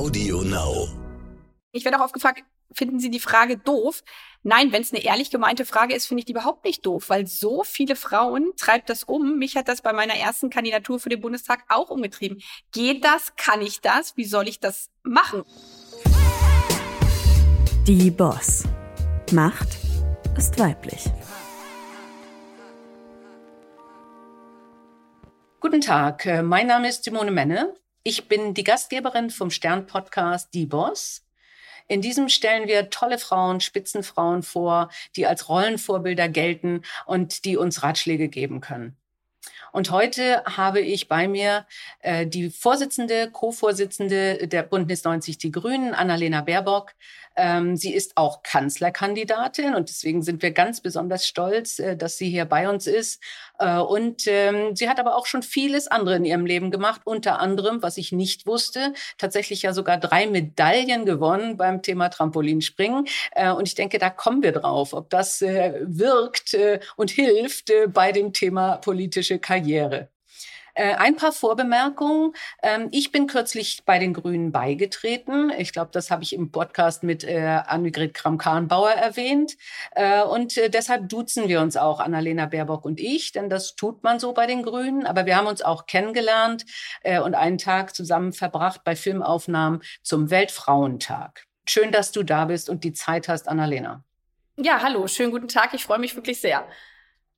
Audio Now. Ich werde auch oft gefragt, finden Sie die Frage doof? Nein, wenn es eine ehrlich gemeinte Frage ist, finde ich die überhaupt nicht doof, weil so viele Frauen treibt das um. Mich hat das bei meiner ersten Kandidatur für den Bundestag auch umgetrieben. Geht das? Kann ich das? Wie soll ich das machen? Die Boss. Macht ist weiblich. Guten Tag, mein Name ist Simone Menne. Ich bin die Gastgeberin vom Stern-Podcast Die Boss. In diesem stellen wir tolle Frauen, Spitzenfrauen vor, die als Rollenvorbilder gelten und die uns Ratschläge geben können. Und heute habe ich bei mir äh, die Vorsitzende, Co-Vorsitzende der Bündnis 90 Die Grünen, Annalena Baerbock. Ähm, sie ist auch Kanzlerkandidatin und deswegen sind wir ganz besonders stolz, äh, dass sie hier bei uns ist. Äh, und ähm, sie hat aber auch schon vieles andere in ihrem Leben gemacht, unter anderem, was ich nicht wusste, tatsächlich ja sogar drei Medaillen gewonnen beim Thema Trampolinspringen. Äh, und ich denke, da kommen wir drauf, ob das äh, wirkt äh, und hilft äh, bei dem Thema politische Karriere. Äh, ein paar Vorbemerkungen. Ähm, ich bin kürzlich bei den Grünen beigetreten. Ich glaube, das habe ich im Podcast mit äh, Annegret Kramp-Karrenbauer erwähnt. Äh, und äh, deshalb duzen wir uns auch, Annalena Baerbock und ich, denn das tut man so bei den Grünen. Aber wir haben uns auch kennengelernt äh, und einen Tag zusammen verbracht bei Filmaufnahmen zum Weltfrauentag. Schön, dass du da bist und die Zeit hast, Annalena. Ja, hallo, schönen guten Tag. Ich freue mich wirklich sehr.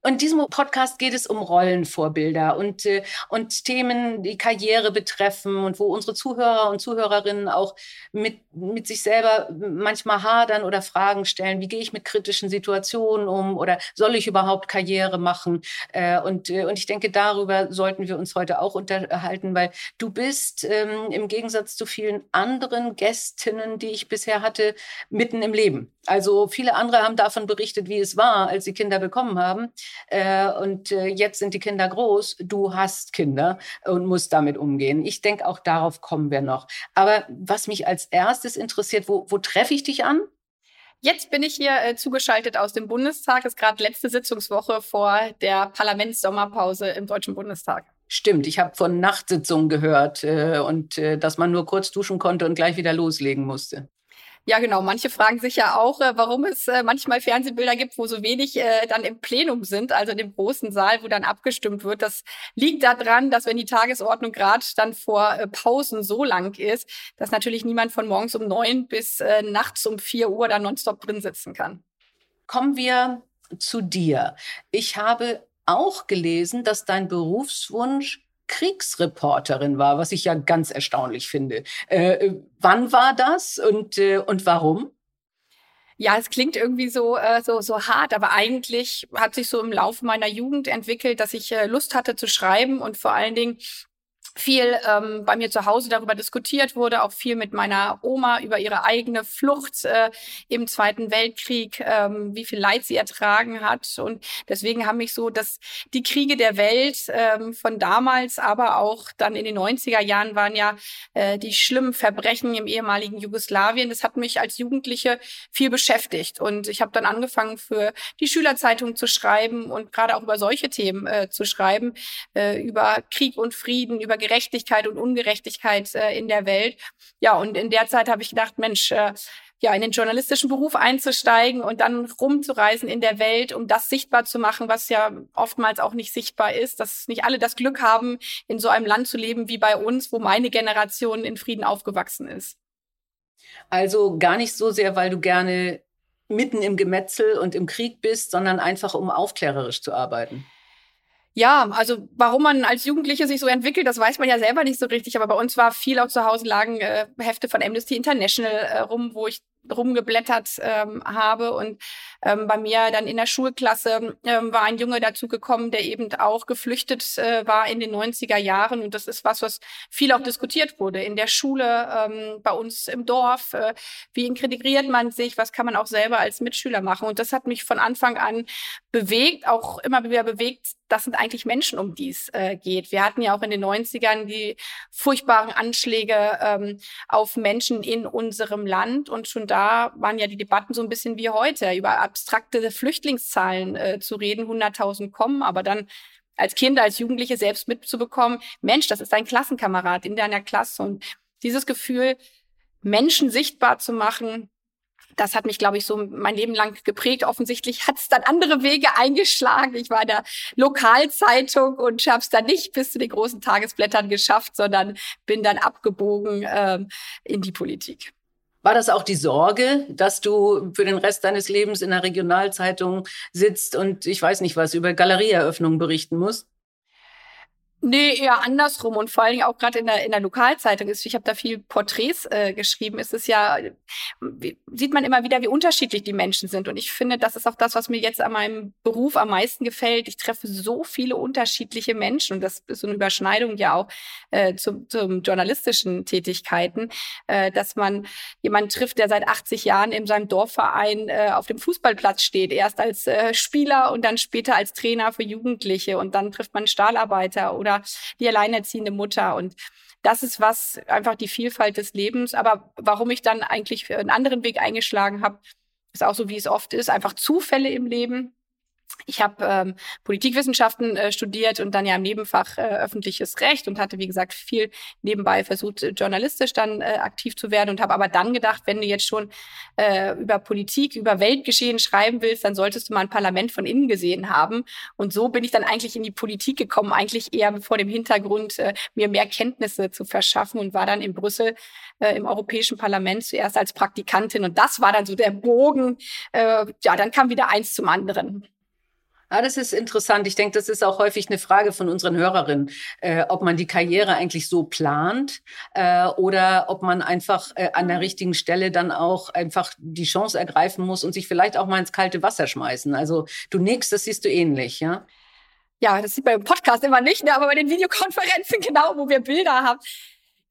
Und in diesem Podcast geht es um Rollenvorbilder und, äh, und Themen, die Karriere betreffen und wo unsere Zuhörer und Zuhörerinnen auch mit, mit sich selber manchmal hadern oder Fragen stellen. Wie gehe ich mit kritischen Situationen um oder soll ich überhaupt Karriere machen? Äh, und, äh, und ich denke, darüber sollten wir uns heute auch unterhalten, weil du bist ähm, im Gegensatz zu vielen anderen Gästinnen, die ich bisher hatte, mitten im Leben. Also viele andere haben davon berichtet, wie es war, als sie Kinder bekommen haben. Äh, und äh, jetzt sind die Kinder groß. Du hast Kinder und musst damit umgehen. Ich denke, auch darauf kommen wir noch. Aber was mich als erstes interessiert, wo, wo treffe ich dich an? Jetzt bin ich hier äh, zugeschaltet aus dem Bundestag. Es ist gerade letzte Sitzungswoche vor der Parlamentssommerpause im Deutschen Bundestag. Stimmt, ich habe von Nachtsitzungen gehört äh, und äh, dass man nur kurz duschen konnte und gleich wieder loslegen musste. Ja, genau. Manche fragen sich ja auch, äh, warum es äh, manchmal Fernsehbilder gibt, wo so wenig äh, dann im Plenum sind, also in dem großen Saal, wo dann abgestimmt wird. Das liegt daran, dass wenn die Tagesordnung gerade dann vor Pausen so lang ist, dass natürlich niemand von morgens um neun bis nachts um vier Uhr da nonstop drin sitzen kann. Kommen wir zu dir. Ich habe auch gelesen, dass dein Berufswunsch Kriegsreporterin war, was ich ja ganz erstaunlich finde. Äh, wann war das und, äh, und warum? Ja, es klingt irgendwie so, äh, so, so hart, aber eigentlich hat sich so im Laufe meiner Jugend entwickelt, dass ich äh, Lust hatte zu schreiben und vor allen Dingen viel ähm, bei mir zu Hause darüber diskutiert wurde, auch viel mit meiner Oma über ihre eigene Flucht äh, im Zweiten Weltkrieg, ähm, wie viel Leid sie ertragen hat. Und deswegen haben mich so, dass die Kriege der Welt ähm, von damals, aber auch dann in den 90er Jahren waren ja äh, die schlimmen Verbrechen im ehemaligen Jugoslawien. Das hat mich als Jugendliche viel beschäftigt. Und ich habe dann angefangen, für die Schülerzeitung zu schreiben und gerade auch über solche Themen äh, zu schreiben, äh, über Krieg und Frieden, über Gerechtigkeit und Ungerechtigkeit äh, in der Welt. Ja, und in der Zeit habe ich gedacht, Mensch, äh, ja, in den journalistischen Beruf einzusteigen und dann rumzureisen in der Welt, um das sichtbar zu machen, was ja oftmals auch nicht sichtbar ist, dass nicht alle das Glück haben, in so einem Land zu leben wie bei uns, wo meine Generation in Frieden aufgewachsen ist. Also gar nicht so sehr, weil du gerne mitten im Gemetzel und im Krieg bist, sondern einfach um aufklärerisch zu arbeiten. Ja, also warum man als Jugendliche sich so entwickelt, das weiß man ja selber nicht so richtig. Aber bei uns war viel auch zu Hause lagen äh, Hefte von Amnesty International äh, rum, wo ich rumgeblättert ähm, habe. Und ähm, bei mir dann in der Schulklasse ähm, war ein Junge dazu gekommen, der eben auch geflüchtet äh, war in den 90er Jahren. Und das ist was, was viel auch diskutiert wurde in der Schule, ähm, bei uns im Dorf. Äh, wie integriert man sich? Was kann man auch selber als Mitschüler machen? Und das hat mich von Anfang an bewegt, auch immer wieder bewegt. Das sind eigentlich Menschen, um die es äh, geht. Wir hatten ja auch in den 90ern die furchtbaren Anschläge ähm, auf Menschen in unserem Land und schon da waren ja die Debatten so ein bisschen wie heute, über abstrakte Flüchtlingszahlen äh, zu reden, 100.000 kommen, aber dann als Kind, als Jugendliche selbst mitzubekommen, Mensch, das ist dein Klassenkamerad in deiner Klasse und dieses Gefühl Menschen sichtbar zu machen, das hat mich, glaube ich, so mein Leben lang geprägt. Offensichtlich hat es dann andere Wege eingeschlagen. Ich war in der Lokalzeitung und habe es dann nicht bis zu den großen Tagesblättern geschafft, sondern bin dann abgebogen ähm, in die Politik. War das auch die Sorge, dass du für den Rest deines Lebens in der Regionalzeitung sitzt und ich weiß nicht was über Galerieeröffnungen berichten musst? Nee, eher andersrum und vor allen Dingen auch gerade in der, in der Lokalzeitung ist, ich habe da viel Porträts äh, geschrieben, ist es ja, wie, sieht man immer wieder, wie unterschiedlich die Menschen sind. Und ich finde, das ist auch das, was mir jetzt an meinem Beruf am meisten gefällt. Ich treffe so viele unterschiedliche Menschen und das ist so eine Überschneidung ja auch äh, zum, zum journalistischen Tätigkeiten, äh, dass man jemanden trifft, der seit 80 Jahren in seinem Dorfverein äh, auf dem Fußballplatz steht, erst als äh, Spieler und dann später als Trainer für Jugendliche und dann trifft man Stahlarbeiter oder oder die alleinerziehende Mutter. Und das ist was, einfach die Vielfalt des Lebens. Aber warum ich dann eigentlich einen anderen Weg eingeschlagen habe, ist auch so, wie es oft ist, einfach Zufälle im Leben. Ich habe ähm, Politikwissenschaften äh, studiert und dann ja im Nebenfach äh, öffentliches Recht und hatte, wie gesagt, viel nebenbei versucht, äh, journalistisch dann äh, aktiv zu werden und habe aber dann gedacht, wenn du jetzt schon äh, über Politik, über Weltgeschehen schreiben willst, dann solltest du mal ein Parlament von innen gesehen haben. Und so bin ich dann eigentlich in die Politik gekommen, eigentlich eher vor dem Hintergrund, äh, mir mehr Kenntnisse zu verschaffen und war dann in Brüssel äh, im Europäischen Parlament zuerst als Praktikantin. Und das war dann so der Bogen. Äh, ja, dann kam wieder eins zum anderen. Ah, das ist interessant. Ich denke, das ist auch häufig eine Frage von unseren Hörerinnen, äh, ob man die Karriere eigentlich so plant äh, oder ob man einfach äh, an der richtigen Stelle dann auch einfach die Chance ergreifen muss und sich vielleicht auch mal ins kalte Wasser schmeißen. Also du nix, das siehst du ähnlich, ja? Ja, das sieht man im Podcast immer nicht, ne, aber bei den Videokonferenzen genau, wo wir Bilder haben.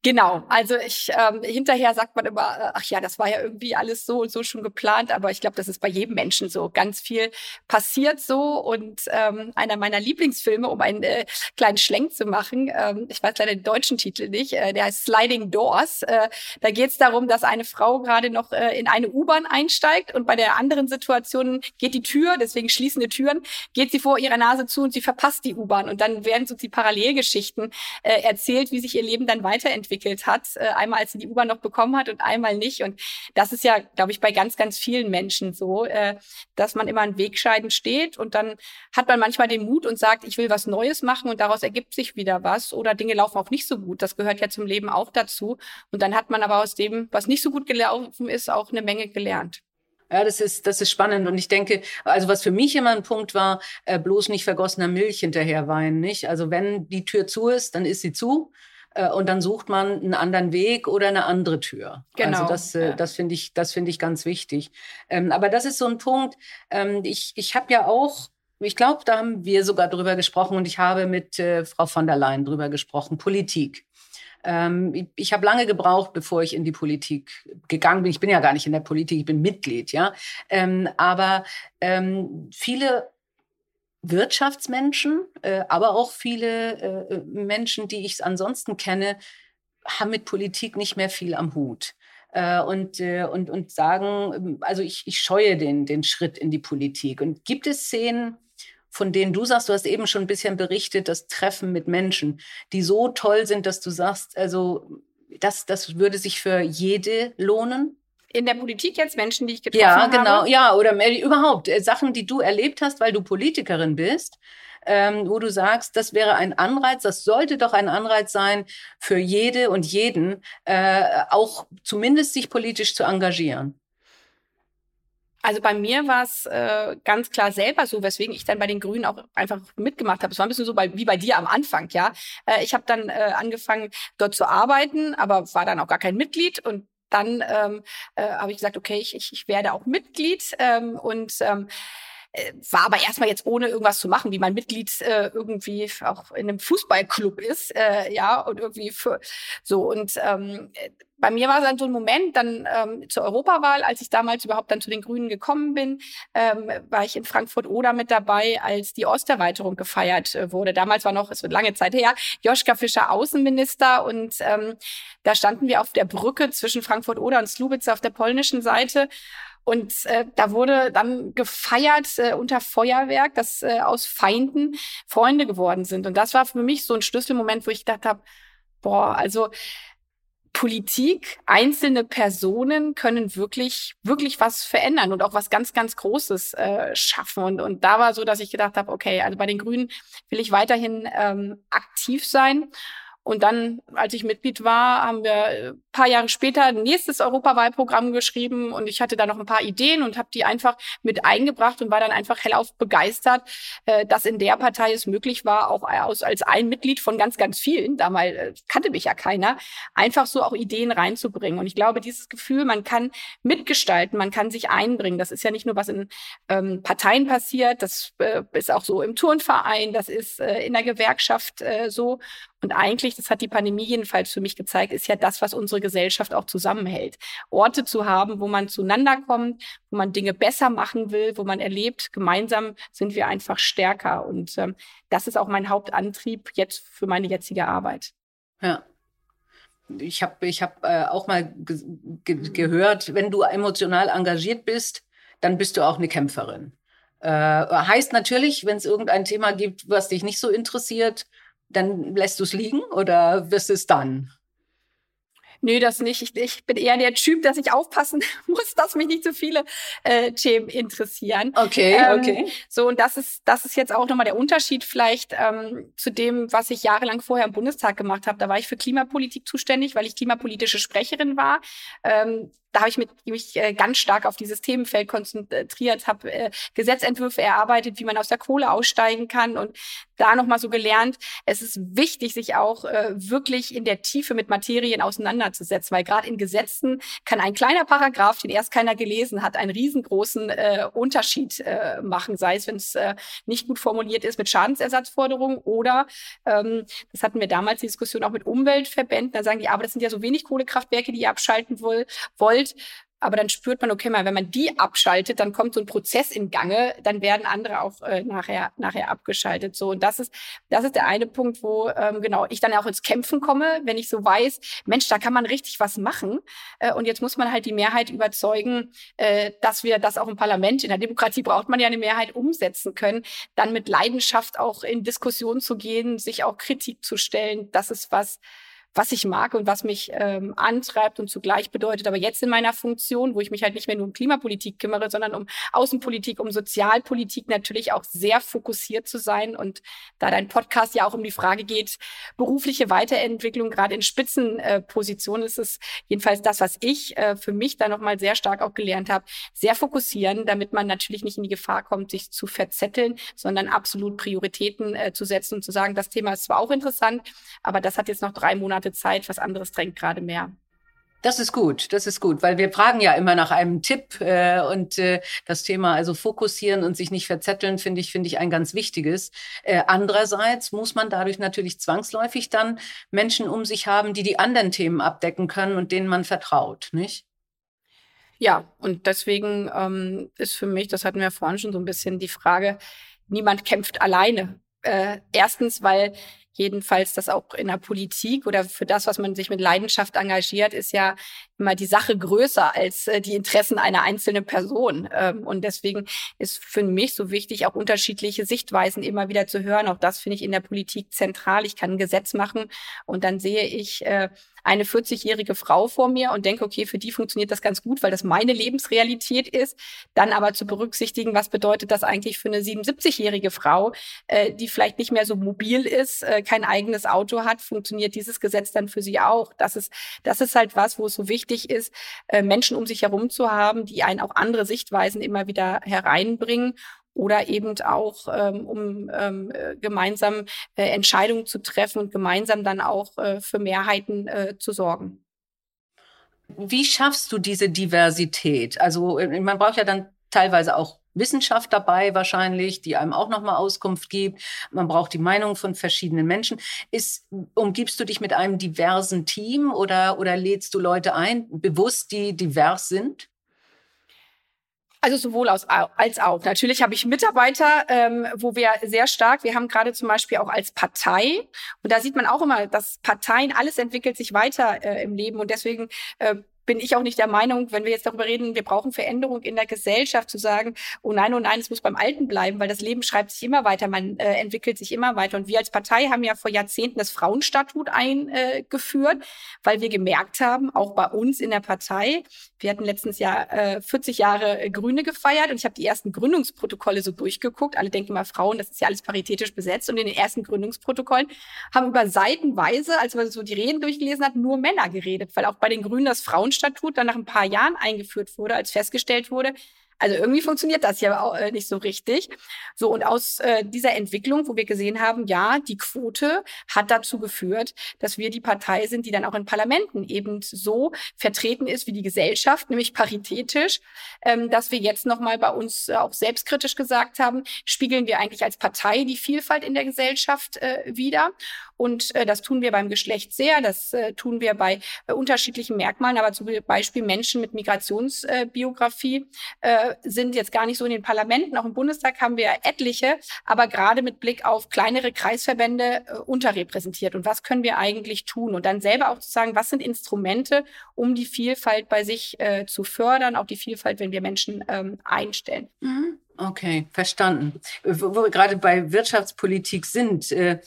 Genau, also ich ähm, hinterher sagt man immer, äh, ach ja, das war ja irgendwie alles so und so schon geplant, aber ich glaube, das ist bei jedem Menschen so. Ganz viel passiert so und ähm, einer meiner Lieblingsfilme, um einen äh, kleinen Schlenk zu machen, ähm, ich weiß leider den deutschen Titel nicht, äh, der heißt Sliding Doors. Äh, da geht es darum, dass eine Frau gerade noch äh, in eine U-Bahn einsteigt und bei der anderen Situation geht die Tür, deswegen schließende Türen, geht sie vor ihrer Nase zu und sie verpasst die U-Bahn und dann werden so die Parallelgeschichten äh, erzählt, wie sich ihr Leben dann weiterentwickelt entwickelt hat. Äh, einmal, als sie die U-Bahn noch bekommen hat und einmal nicht. Und das ist ja, glaube ich, bei ganz, ganz vielen Menschen so, äh, dass man immer an Wegscheiden steht und dann hat man manchmal den Mut und sagt, ich will was Neues machen und daraus ergibt sich wieder was oder Dinge laufen auch nicht so gut. Das gehört ja zum Leben auch dazu. Und dann hat man aber aus dem, was nicht so gut gelaufen ist, auch eine Menge gelernt. Ja, das ist, das ist spannend. Und ich denke, also was für mich immer ein Punkt war, äh, bloß nicht vergossener Milch hinterher weinen, nicht? Also wenn die Tür zu ist, dann ist sie zu. Äh, und dann sucht man einen anderen Weg oder eine andere Tür. Genau. Also das, äh, ja. das finde ich, das finde ich ganz wichtig. Ähm, aber das ist so ein Punkt. Ähm, ich, ich habe ja auch ich glaube, da haben wir sogar drüber gesprochen und ich habe mit äh, Frau von der Leyen drüber gesprochen, Politik. Ähm, ich ich habe lange gebraucht, bevor ich in die Politik gegangen bin. Ich bin ja gar nicht in der Politik, ich bin Mitglied, ja. Ähm, aber ähm, viele Wirtschaftsmenschen, äh, aber auch viele äh, Menschen, die ich ansonsten kenne, haben mit Politik nicht mehr viel am Hut. Äh, und, äh, und, und sagen, ähm, also ich, ich scheue den, den Schritt in die Politik. Und gibt es Szenen, von denen du sagst, du hast eben schon ein bisschen berichtet, das Treffen mit Menschen, die so toll sind, dass du sagst, also das, das würde sich für jede lohnen? In der Politik jetzt Menschen, die ich getroffen habe? Ja, genau, ja, oder überhaupt äh, Sachen, die du erlebt hast, weil du Politikerin bist, ähm, wo du sagst, das wäre ein Anreiz, das sollte doch ein Anreiz sein für jede und jeden, äh, auch zumindest sich politisch zu engagieren. Also bei mir war es äh, ganz klar selber so, weswegen ich dann bei den Grünen auch einfach mitgemacht habe. Es war ein bisschen so bei, wie bei dir am Anfang, ja. Äh, ich habe dann äh, angefangen, dort zu arbeiten, aber war dann auch gar kein Mitglied und dann ähm, äh, habe ich gesagt, okay, ich, ich, ich werde auch Mitglied ähm, und ähm, äh, war aber erstmal jetzt ohne irgendwas zu machen, wie man Mitglied äh, irgendwie auch in einem Fußballclub ist, äh, ja, und irgendwie für so. Und ähm, bei mir war es dann so ein Moment, dann ähm, zur Europawahl, als ich damals überhaupt dann zu den Grünen gekommen bin, ähm, war ich in Frankfurt-Oder mit dabei, als die Osterweiterung gefeiert äh, wurde. Damals war noch, es wird lange Zeit her, Joschka Fischer Außenminister. Und ähm, da standen wir auf der Brücke zwischen Frankfurt-Oder und Slubice auf der polnischen Seite und äh, da wurde dann gefeiert äh, unter Feuerwerk, dass äh, aus Feinden Freunde geworden sind. Und das war für mich so ein Schlüsselmoment, wo ich gedacht habe, boah, also Politik, einzelne Personen können wirklich, wirklich was verändern und auch was ganz, ganz Großes äh, schaffen. Und, und da war so, dass ich gedacht habe, okay, also bei den Grünen will ich weiterhin ähm, aktiv sein. Und dann, als ich Mitglied war, haben wir äh, paar Jahre später ein nächstes Europawahlprogramm geschrieben und ich hatte da noch ein paar Ideen und habe die einfach mit eingebracht und war dann einfach hellauf begeistert, äh, dass in der Partei es möglich war, auch aus, als ein Mitglied von ganz, ganz vielen, damals äh, kannte mich ja keiner, einfach so auch Ideen reinzubringen. Und ich glaube, dieses Gefühl, man kann mitgestalten, man kann sich einbringen. Das ist ja nicht nur, was in ähm, Parteien passiert, das äh, ist auch so im Turnverein, das ist äh, in der Gewerkschaft äh, so. Und eigentlich, das hat die Pandemie jedenfalls für mich gezeigt, ist ja das, was unsere Gesellschaft auch zusammenhält. Orte zu haben, wo man zueinander kommt, wo man Dinge besser machen will, wo man erlebt, gemeinsam sind wir einfach stärker. Und ähm, das ist auch mein Hauptantrieb jetzt für meine jetzige Arbeit. Ja. Ich habe ich hab, äh, auch mal ge ge gehört, wenn du emotional engagiert bist, dann bist du auch eine Kämpferin. Äh, heißt natürlich, wenn es irgendein Thema gibt, was dich nicht so interessiert, dann lässt du es liegen oder wirst es dann? Nö, das nicht. Ich, ich bin eher der Typ, dass ich aufpassen muss, dass mich nicht so viele äh, Themen interessieren. Okay, ähm, okay. So, und das ist, das ist jetzt auch nochmal der Unterschied vielleicht ähm, zu dem, was ich jahrelang vorher im Bundestag gemacht habe. Da war ich für Klimapolitik zuständig, weil ich klimapolitische Sprecherin war. Ähm, da habe ich mich, mich äh, ganz stark auf dieses Themenfeld konzentriert, habe äh, Gesetzentwürfe erarbeitet, wie man aus der Kohle aussteigen kann und da nochmal so gelernt, es ist wichtig, sich auch äh, wirklich in der Tiefe mit Materien auseinanderzusetzen, weil gerade in Gesetzen kann ein kleiner Paragraph, den erst keiner gelesen hat, einen riesengroßen äh, Unterschied äh, machen, sei es, wenn es äh, nicht gut formuliert ist mit Schadensersatzforderungen oder, ähm, das hatten wir damals die Diskussion auch mit Umweltverbänden, da sagen die, aber das sind ja so wenig Kohlekraftwerke, die ihr abschalten wollt wollt. Aber dann spürt man, okay, mal, wenn man die abschaltet, dann kommt so ein Prozess in Gange, dann werden andere auch äh, nachher, nachher abgeschaltet. So, und das ist, das ist der eine Punkt, wo ähm, genau ich dann auch ins Kämpfen komme, wenn ich so weiß, Mensch, da kann man richtig was machen. Äh, und jetzt muss man halt die Mehrheit überzeugen, äh, dass wir das auch im Parlament, in der Demokratie braucht man ja eine Mehrheit umsetzen können, dann mit Leidenschaft auch in Diskussion zu gehen, sich auch Kritik zu stellen. Das ist was, was ich mag und was mich ähm, antreibt und zugleich bedeutet, aber jetzt in meiner Funktion, wo ich mich halt nicht mehr nur um Klimapolitik kümmere, sondern um Außenpolitik, um Sozialpolitik natürlich auch sehr fokussiert zu sein. Und da dein Podcast ja auch um die Frage geht, berufliche Weiterentwicklung, gerade in Spitzenpositionen, äh, ist es jedenfalls das, was ich äh, für mich da nochmal sehr stark auch gelernt habe, sehr fokussieren, damit man natürlich nicht in die Gefahr kommt, sich zu verzetteln, sondern absolut Prioritäten äh, zu setzen und zu sagen, das Thema ist zwar auch interessant, aber das hat jetzt noch drei Monate Monate Zeit, was anderes drängt gerade mehr. Das ist gut, das ist gut, weil wir fragen ja immer nach einem Tipp äh, und äh, das Thema also fokussieren und sich nicht verzetteln finde ich finde ich ein ganz wichtiges. Äh, andererseits muss man dadurch natürlich zwangsläufig dann Menschen um sich haben, die die anderen Themen abdecken können und denen man vertraut, nicht? Ja, und deswegen ähm, ist für mich, das hatten wir vorhin schon so ein bisschen die Frage, niemand kämpft alleine. Äh, erstens, weil jedenfalls das auch in der Politik oder für das, was man sich mit Leidenschaft engagiert, ist ja immer die Sache größer als äh, die Interessen einer einzelnen Person. Ähm, und deswegen ist für mich so wichtig, auch unterschiedliche Sichtweisen immer wieder zu hören. Auch das finde ich in der Politik zentral. Ich kann ein Gesetz machen und dann sehe ich, äh, eine 40-jährige Frau vor mir und denke, okay, für die funktioniert das ganz gut, weil das meine Lebensrealität ist. Dann aber zu berücksichtigen, was bedeutet das eigentlich für eine 77-jährige Frau, äh, die vielleicht nicht mehr so mobil ist, äh, kein eigenes Auto hat, funktioniert dieses Gesetz dann für sie auch. Das ist, das ist halt was, wo es so wichtig ist, äh, Menschen um sich herum zu haben, die einen auch andere Sichtweisen immer wieder hereinbringen oder eben auch ähm, um ähm, äh, gemeinsam äh, Entscheidungen zu treffen und gemeinsam dann auch äh, für Mehrheiten äh, zu sorgen. Wie schaffst du diese Diversität? Also äh, man braucht ja dann teilweise auch Wissenschaft dabei wahrscheinlich, die einem auch nochmal Auskunft gibt. Man braucht die Meinung von verschiedenen Menschen. Ist, umgibst du dich mit einem diversen Team oder, oder lädst du Leute ein, bewusst, die divers sind? Also sowohl aus, als auch. Natürlich habe ich Mitarbeiter, ähm, wo wir sehr stark, wir haben gerade zum Beispiel auch als Partei, und da sieht man auch immer, dass Parteien, alles entwickelt sich weiter äh, im Leben und deswegen äh, bin ich auch nicht der Meinung, wenn wir jetzt darüber reden, wir brauchen Veränderung in der Gesellschaft, zu sagen, oh nein, oh nein, es muss beim Alten bleiben, weil das Leben schreibt sich immer weiter, man äh, entwickelt sich immer weiter. Und wir als Partei haben ja vor Jahrzehnten das Frauenstatut eingeführt, weil wir gemerkt haben, auch bei uns in der Partei, wir hatten letztens Jahr äh, 40 Jahre Grüne gefeiert und ich habe die ersten Gründungsprotokolle so durchgeguckt. Alle denken immer, Frauen, das ist ja alles paritätisch besetzt. Und in den ersten Gründungsprotokollen haben über seitenweise, als man so die Reden durchgelesen hat, nur Männer geredet, weil auch bei den Grünen das Frauenstatut dann nach ein paar Jahren eingeführt wurde, als festgestellt wurde, also irgendwie funktioniert das ja auch äh, nicht so richtig. So, und aus äh, dieser Entwicklung, wo wir gesehen haben, ja, die Quote hat dazu geführt, dass wir die Partei sind, die dann auch in Parlamenten eben so vertreten ist wie die Gesellschaft, nämlich paritätisch, ähm, dass wir jetzt nochmal bei uns äh, auch selbstkritisch gesagt haben, spiegeln wir eigentlich als Partei die Vielfalt in der Gesellschaft äh, wieder. Und äh, das tun wir beim Geschlecht sehr, das äh, tun wir bei äh, unterschiedlichen Merkmalen, aber zum Beispiel Menschen mit Migrationsbiografie äh, sind jetzt gar nicht so in den Parlamenten. Auch im Bundestag haben wir etliche, aber gerade mit Blick auf kleinere Kreisverbände äh, unterrepräsentiert. Und was können wir eigentlich tun? Und dann selber auch zu sagen, was sind Instrumente, um die Vielfalt bei sich äh, zu fördern, auch die Vielfalt, wenn wir Menschen ähm, einstellen. Mhm. Okay, verstanden. Wo wir gerade bei Wirtschaftspolitik sind, äh,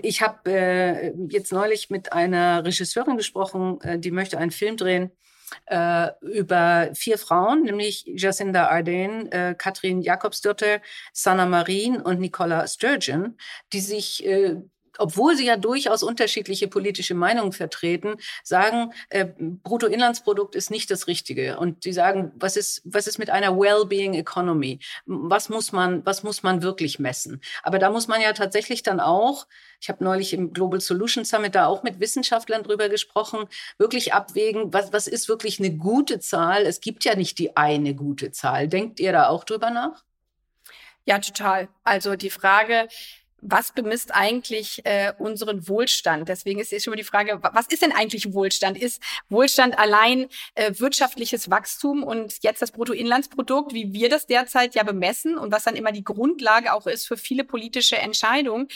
ich habe äh, jetzt neulich mit einer Regisseurin gesprochen, äh, die möchte einen Film drehen äh, über vier Frauen, nämlich Jacinda Ardern, äh, Katrin Jakobsdotter, Sanna Marin und Nicola Sturgeon, die sich äh, obwohl sie ja durchaus unterschiedliche politische Meinungen vertreten, sagen, äh, Bruttoinlandsprodukt ist nicht das Richtige. Und die sagen, was ist, was ist mit einer Well-being Economy? Was muss man, was muss man wirklich messen? Aber da muss man ja tatsächlich dann auch, ich habe neulich im Global Solution Summit da auch mit Wissenschaftlern drüber gesprochen, wirklich abwägen, was, was ist wirklich eine gute Zahl? Es gibt ja nicht die eine gute Zahl. Denkt ihr da auch drüber nach? Ja, total. Also die Frage, was bemisst eigentlich äh, unseren Wohlstand? Deswegen ist jetzt schon mal die Frage, was ist denn eigentlich Wohlstand? Ist Wohlstand allein äh, wirtschaftliches Wachstum und jetzt das Bruttoinlandsprodukt, wie wir das derzeit ja bemessen und was dann immer die Grundlage auch ist für viele politische Entscheidungen?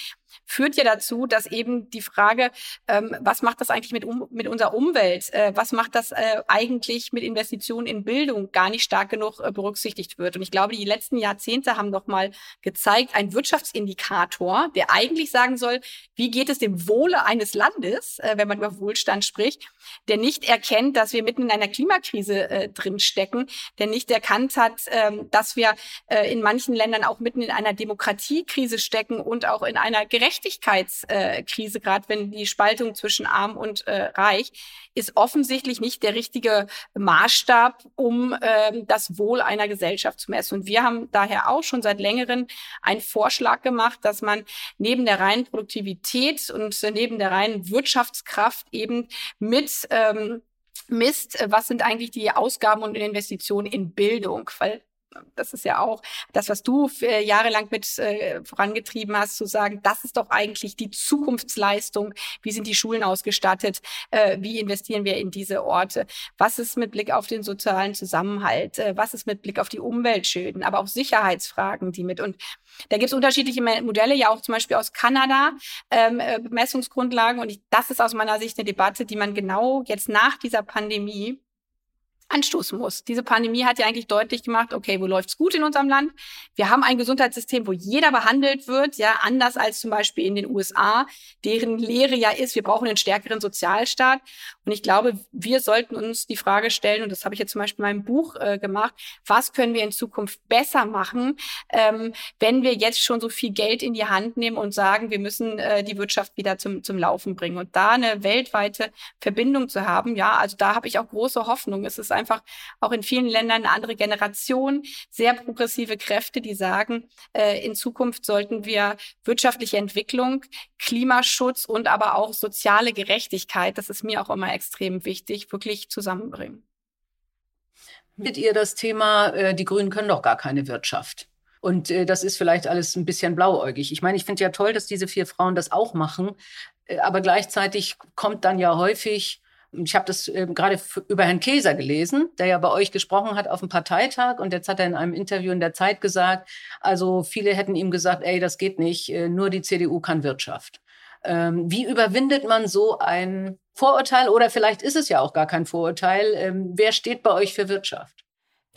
Führt ja dazu, dass eben die Frage, ähm, was macht das eigentlich mit, um, mit unserer Umwelt, äh, was macht das äh, eigentlich mit Investitionen in Bildung, gar nicht stark genug äh, berücksichtigt wird. Und ich glaube, die letzten Jahrzehnte haben doch mal gezeigt, ein Wirtschaftsindikator, der eigentlich sagen soll, wie geht es dem Wohle eines Landes, äh, wenn man über Wohlstand spricht, der nicht erkennt, dass wir mitten in einer Klimakrise äh, drin stecken, der nicht erkannt hat, ähm, dass wir äh, in manchen Ländern auch mitten in einer Demokratiekrise stecken und auch in einer Gerechtigkeitskrise, gerade wenn die Spaltung zwischen arm und äh, reich, ist offensichtlich nicht der richtige Maßstab, um äh, das Wohl einer Gesellschaft zu messen. Und wir haben daher auch schon seit längerem einen Vorschlag gemacht, dass man neben der reinen Produktivität und neben der reinen Wirtschaftskraft eben mit ähm, misst, was sind eigentlich die Ausgaben und Investitionen in Bildung, weil das ist ja auch das, was du jahrelang mit äh, vorangetrieben hast, zu sagen, das ist doch eigentlich die Zukunftsleistung. Wie sind die Schulen ausgestattet? Äh, wie investieren wir in diese Orte? Was ist mit Blick auf den sozialen Zusammenhalt? Äh, was ist mit Blick auf die Umweltschäden? Aber auch Sicherheitsfragen, die mit. Und da gibt es unterschiedliche Modelle, ja auch zum Beispiel aus Kanada, ähm, äh, Bemessungsgrundlagen. Und ich, das ist aus meiner Sicht eine Debatte, die man genau jetzt nach dieser Pandemie anstoßen muss. Diese Pandemie hat ja eigentlich deutlich gemacht, okay, wo läuft's gut in unserem Land? Wir haben ein Gesundheitssystem, wo jeder behandelt wird, ja, anders als zum Beispiel in den USA, deren Lehre ja ist, wir brauchen einen stärkeren Sozialstaat. Und ich glaube, wir sollten uns die Frage stellen, und das habe ich jetzt zum Beispiel in meinem Buch äh, gemacht, was können wir in Zukunft besser machen, ähm, wenn wir jetzt schon so viel Geld in die Hand nehmen und sagen, wir müssen äh, die Wirtschaft wieder zum, zum Laufen bringen. Und da eine weltweite Verbindung zu haben, ja, also da habe ich auch große Hoffnung. Es ist einfach auch in vielen Ländern eine andere Generation, sehr progressive Kräfte, die sagen, äh, in Zukunft sollten wir wirtschaftliche Entwicklung, Klimaschutz und aber auch soziale Gerechtigkeit, das ist mir auch immer extrem wichtig, wirklich zusammenbringen. Mit ihr das Thema, äh, die Grünen können doch gar keine Wirtschaft. Und äh, das ist vielleicht alles ein bisschen blauäugig. Ich meine, ich finde ja toll, dass diese vier Frauen das auch machen. Äh, aber gleichzeitig kommt dann ja häufig ich habe das äh, gerade über Herrn Käser gelesen, der ja bei euch gesprochen hat auf dem Parteitag und jetzt hat er in einem Interview in der Zeit gesagt, also viele hätten ihm gesagt, ey, das geht nicht, äh, nur die CDU kann Wirtschaft. Ähm, wie überwindet man so ein Vorurteil oder vielleicht ist es ja auch gar kein Vorurteil. Ähm, wer steht bei euch für Wirtschaft?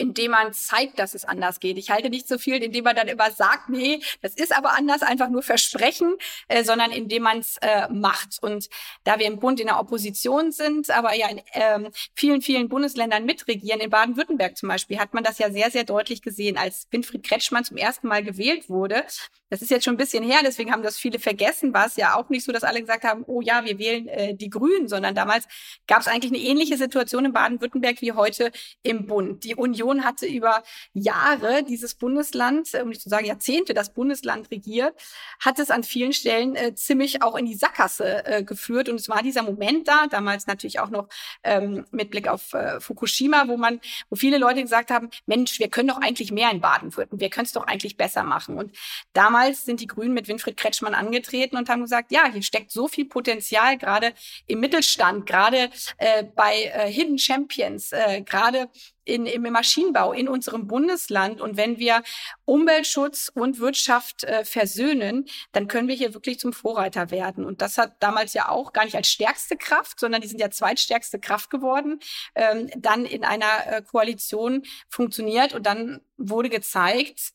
Indem man zeigt, dass es anders geht. Ich halte nicht so viel, indem man dann immer sagt, nee, das ist aber anders, einfach nur versprechen, äh, sondern indem man es äh, macht. Und da wir im Bund in der Opposition sind, aber ja in ähm, vielen, vielen Bundesländern mitregieren, in Baden-Württemberg zum Beispiel, hat man das ja sehr, sehr deutlich gesehen, als Winfried Kretschmann zum ersten Mal gewählt wurde. Das ist jetzt schon ein bisschen her, deswegen haben das viele vergessen. War es ja auch nicht so, dass alle gesagt haben, oh ja, wir wählen äh, die Grünen, sondern damals gab es eigentlich eine ähnliche Situation in Baden-Württemberg wie heute im Bund. Die Union Union hatte über Jahre dieses Bundesland, äh, um nicht zu sagen Jahrzehnte, das Bundesland regiert, hat es an vielen Stellen äh, ziemlich auch in die Sackgasse äh, geführt. Und es war dieser Moment da, damals natürlich auch noch ähm, mit Blick auf äh, Fukushima, wo man, wo viele Leute gesagt haben, Mensch, wir können doch eigentlich mehr in Baden-Württemberg, wir können es doch eigentlich besser machen. Und damals sind die Grünen mit Winfried Kretschmann angetreten und haben gesagt, ja, hier steckt so viel Potenzial, gerade im Mittelstand, gerade äh, bei äh, Hidden Champions, äh, gerade in, im Maschinenbau in unserem Bundesland. Und wenn wir Umweltschutz und Wirtschaft äh, versöhnen, dann können wir hier wirklich zum Vorreiter werden. Und das hat damals ja auch gar nicht als stärkste Kraft, sondern die sind ja zweitstärkste Kraft geworden, ähm, dann in einer äh, Koalition funktioniert. Und dann wurde gezeigt,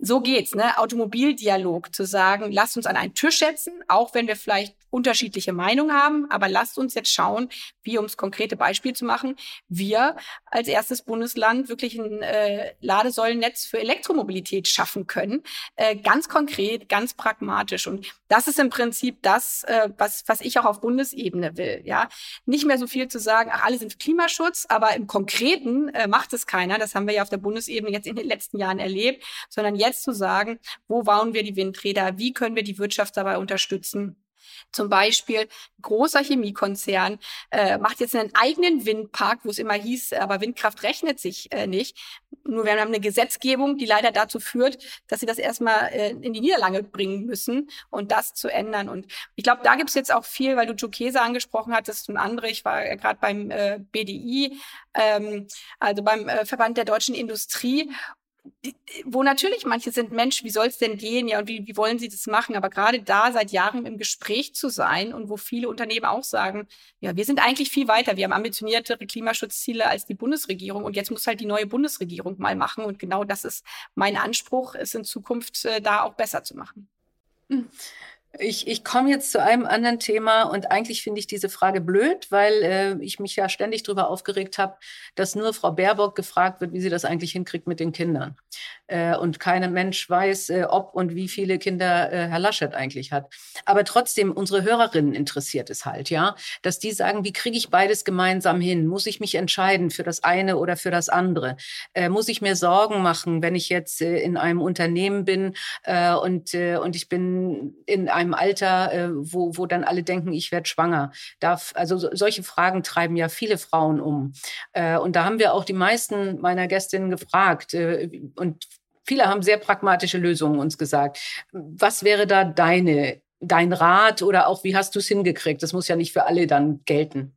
so geht's, ne? Automobildialog zu sagen, lasst uns an einen Tisch setzen, auch wenn wir vielleicht unterschiedliche Meinungen haben, aber lasst uns jetzt schauen, wie, um das konkrete Beispiel zu machen, wir als erstes Bundesland wirklich ein äh, Ladesäulennetz für Elektromobilität schaffen können. Äh, ganz konkret, ganz pragmatisch. Und das ist im Prinzip das, äh, was, was ich auch auf Bundesebene will. Ja, Nicht mehr so viel zu sagen, ach, alle sind für Klimaschutz, aber im Konkreten äh, macht es keiner. Das haben wir ja auf der Bundesebene jetzt in den letzten Jahren erlebt, sondern jetzt zu sagen, wo bauen wir die Windräder, wie können wir die Wirtschaft dabei unterstützen, zum Beispiel großer Chemiekonzern äh, macht jetzt einen eigenen Windpark, wo es immer hieß, aber Windkraft rechnet sich äh, nicht. Nur wir haben eine Gesetzgebung, die leider dazu führt, dass sie das erstmal äh, in die Niederlage bringen müssen und das zu ändern. Und ich glaube, da gibt es jetzt auch viel, weil du Jokesa angesprochen hattest und andere. Ich war äh, gerade beim äh, BDI, ähm, also beim äh, Verband der deutschen Industrie wo natürlich manche sind, Mensch, wie soll es denn gehen? Ja, und wie, wie wollen sie das machen? Aber gerade da seit Jahren im Gespräch zu sein und wo viele Unternehmen auch sagen, ja, wir sind eigentlich viel weiter. Wir haben ambitioniertere Klimaschutzziele als die Bundesregierung und jetzt muss halt die neue Bundesregierung mal machen. Und genau das ist mein Anspruch, es in Zukunft äh, da auch besser zu machen. Hm. Ich, ich komme jetzt zu einem anderen Thema und eigentlich finde ich diese Frage blöd, weil äh, ich mich ja ständig darüber aufgeregt habe, dass nur Frau Baerbock gefragt wird, wie sie das eigentlich hinkriegt mit den Kindern. Äh, und kein Mensch weiß, äh, ob und wie viele Kinder äh, Herr Laschet eigentlich hat. Aber trotzdem, unsere Hörerinnen interessiert es halt, ja, dass die sagen, wie kriege ich beides gemeinsam hin? Muss ich mich entscheiden für das eine oder für das andere? Äh, muss ich mir Sorgen machen, wenn ich jetzt äh, in einem Unternehmen bin äh, und, äh, und ich bin in einem einem Alter, äh, wo, wo dann alle denken, ich werde schwanger. Darf, also so, solche Fragen treiben ja viele Frauen um. Äh, und da haben wir auch die meisten meiner Gästinnen gefragt. Äh, und viele haben sehr pragmatische Lösungen uns gesagt. Was wäre da deine, dein Rat oder auch wie hast du es hingekriegt? Das muss ja nicht für alle dann gelten.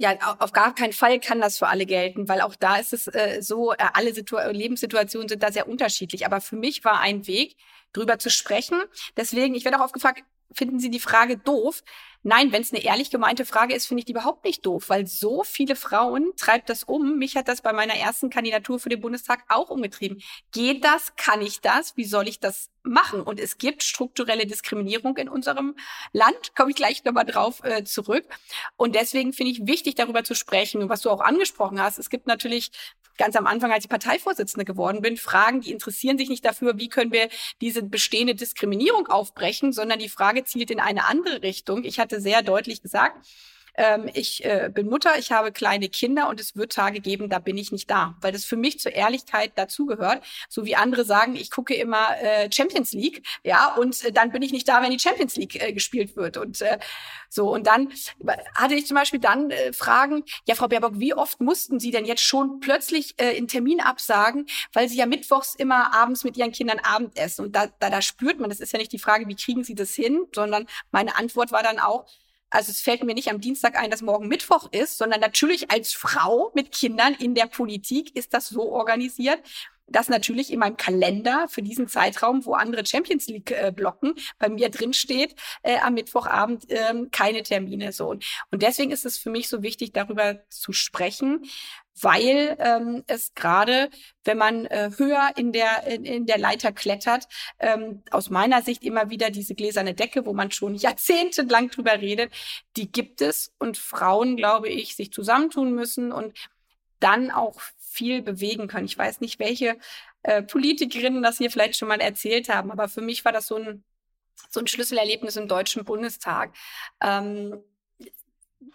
Ja, auf gar keinen Fall kann das für alle gelten, weil auch da ist es äh, so, äh, alle Situ Lebenssituationen sind da sehr unterschiedlich. Aber für mich war ein Weg, drüber zu sprechen. Deswegen, ich werde auch oft gefragt, finden Sie die Frage doof? Nein, wenn es eine ehrlich gemeinte Frage ist, finde ich die überhaupt nicht doof, weil so viele Frauen treibt das um. Mich hat das bei meiner ersten Kandidatur für den Bundestag auch umgetrieben. Geht das? Kann ich das? Wie soll ich das machen? Und es gibt strukturelle Diskriminierung in unserem Land. Komme ich gleich nochmal drauf äh, zurück. Und deswegen finde ich wichtig, darüber zu sprechen. Und was du auch angesprochen hast, es gibt natürlich ganz am Anfang, als ich Parteivorsitzende geworden bin, Fragen, die interessieren sich nicht dafür, wie können wir diese bestehende Diskriminierung aufbrechen, sondern die Frage zielt in eine andere Richtung. Ich hatte sehr deutlich gesagt, ähm, ich äh, bin Mutter, ich habe kleine Kinder und es wird Tage geben, da bin ich nicht da, weil das für mich zur Ehrlichkeit dazugehört. So wie andere sagen, ich gucke immer äh, Champions League, ja, und äh, dann bin ich nicht da, wenn die Champions League äh, gespielt wird und äh, so. Und dann hatte ich zum Beispiel dann äh, Fragen, ja, Frau Baerbock, wie oft mussten Sie denn jetzt schon plötzlich äh, in Termin absagen, weil Sie ja mittwochs immer abends mit Ihren Kindern Abendessen und da, da, da spürt man, das ist ja nicht die Frage, wie kriegen Sie das hin, sondern meine Antwort war dann auch, also es fällt mir nicht am Dienstag ein, dass morgen Mittwoch ist, sondern natürlich als Frau mit Kindern in der Politik ist das so organisiert, das natürlich in meinem Kalender für diesen Zeitraum, wo andere Champions League äh, blocken, bei mir drin steht, äh, am Mittwochabend ähm, keine Termine so. Und deswegen ist es für mich so wichtig, darüber zu sprechen, weil ähm, es gerade, wenn man äh, höher in der, in, in der Leiter klettert, ähm, aus meiner Sicht immer wieder diese gläserne Decke, wo man schon jahrzehntelang drüber redet, die gibt es und Frauen, glaube ich, sich zusammentun müssen und dann auch viel bewegen können. Ich weiß nicht, welche äh, Politikerinnen das hier vielleicht schon mal erzählt haben, aber für mich war das so ein, so ein Schlüsselerlebnis im Deutschen Bundestag. Ähm,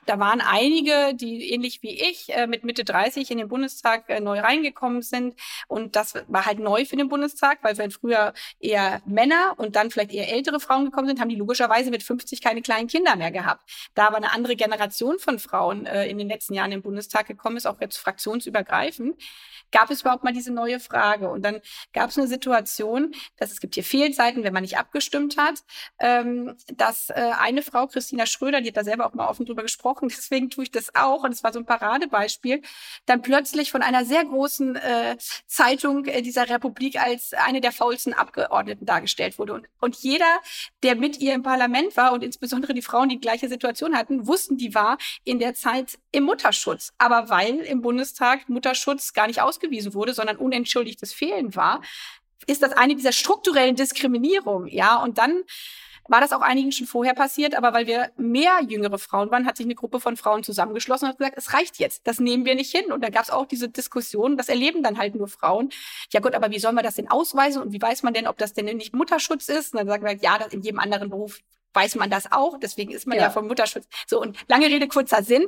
da waren einige, die ähnlich wie ich äh, mit Mitte 30 in den Bundestag äh, neu reingekommen sind. Und das war halt neu für den Bundestag, weil wenn früher eher Männer und dann vielleicht eher ältere Frauen gekommen sind, haben die logischerweise mit 50 keine kleinen Kinder mehr gehabt. Da aber eine andere Generation von Frauen äh, in den letzten Jahren im Bundestag gekommen ist, auch jetzt fraktionsübergreifend, gab es überhaupt mal diese neue Frage. Und dann gab es eine Situation, dass es gibt hier Fehlzeiten, wenn man nicht abgestimmt hat, ähm, dass eine Frau, Christina Schröder, die hat da selber auch mal offen drüber gesprochen, deswegen tue ich das auch. Und es war so ein Paradebeispiel, dann plötzlich von einer sehr großen äh, Zeitung äh, dieser Republik als eine der faulsten Abgeordneten dargestellt wurde. Und, und jeder, der mit ihr im Parlament war und insbesondere die Frauen, die, die gleiche Situation hatten, wussten, die war in der Zeit im Mutterschutz. Aber weil im Bundestag Mutterschutz gar nicht ausgewiesen wurde, sondern unentschuldigtes Fehlen war, ist das eine dieser strukturellen Diskriminierungen. Ja, und dann war das auch einigen schon vorher passiert, aber weil wir mehr jüngere Frauen waren, hat sich eine Gruppe von Frauen zusammengeschlossen und hat gesagt, es reicht jetzt, das nehmen wir nicht hin. Und da gab es auch diese Diskussion, das erleben dann halt nur Frauen. Ja gut, aber wie sollen wir das denn ausweisen und wie weiß man denn, ob das denn nicht Mutterschutz ist? Und dann sagen wir, ja, das in jedem anderen Beruf weiß man das auch. Deswegen ist man ja, ja vom Mutterschutz. So, und lange Rede, kurzer Sinn.